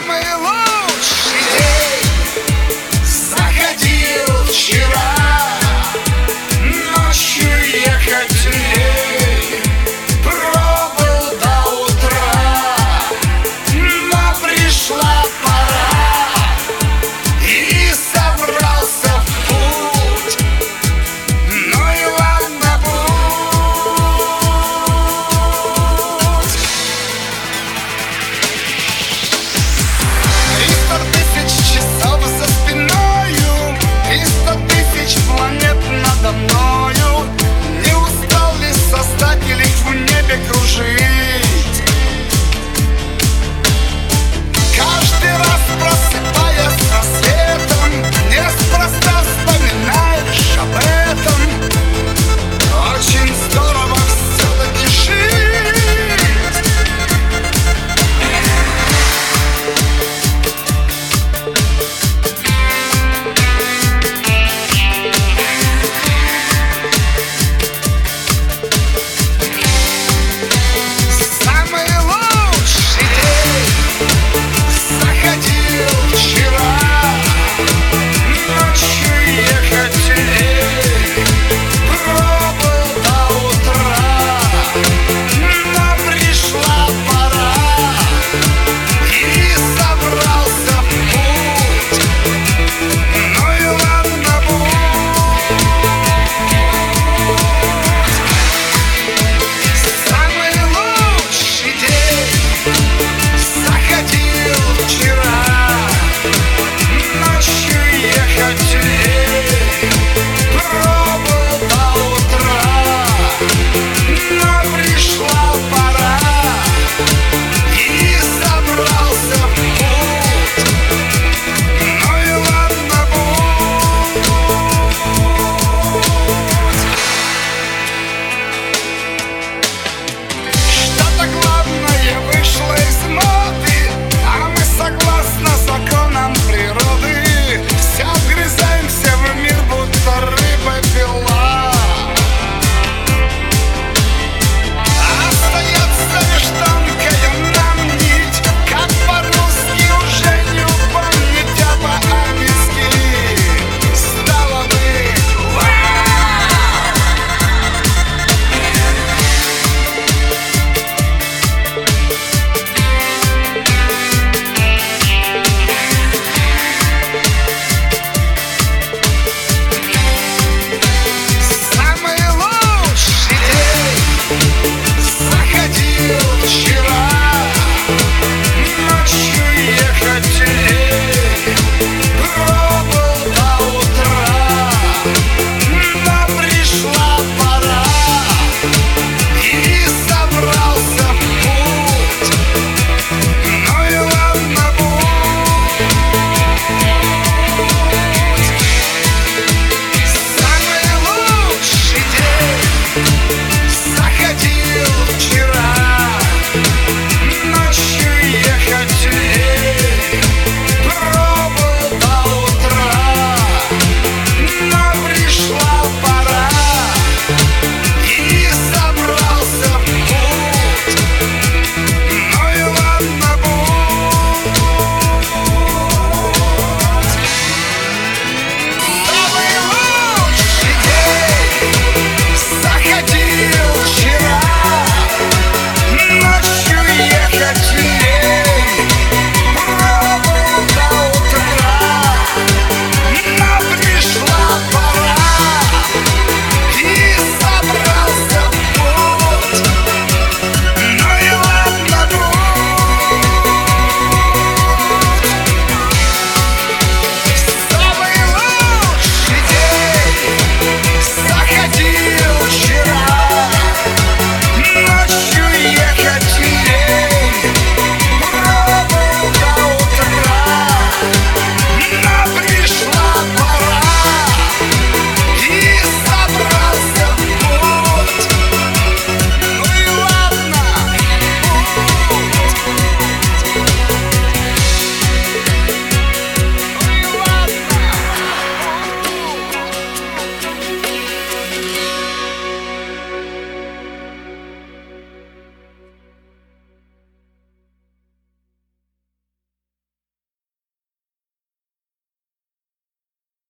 I'm a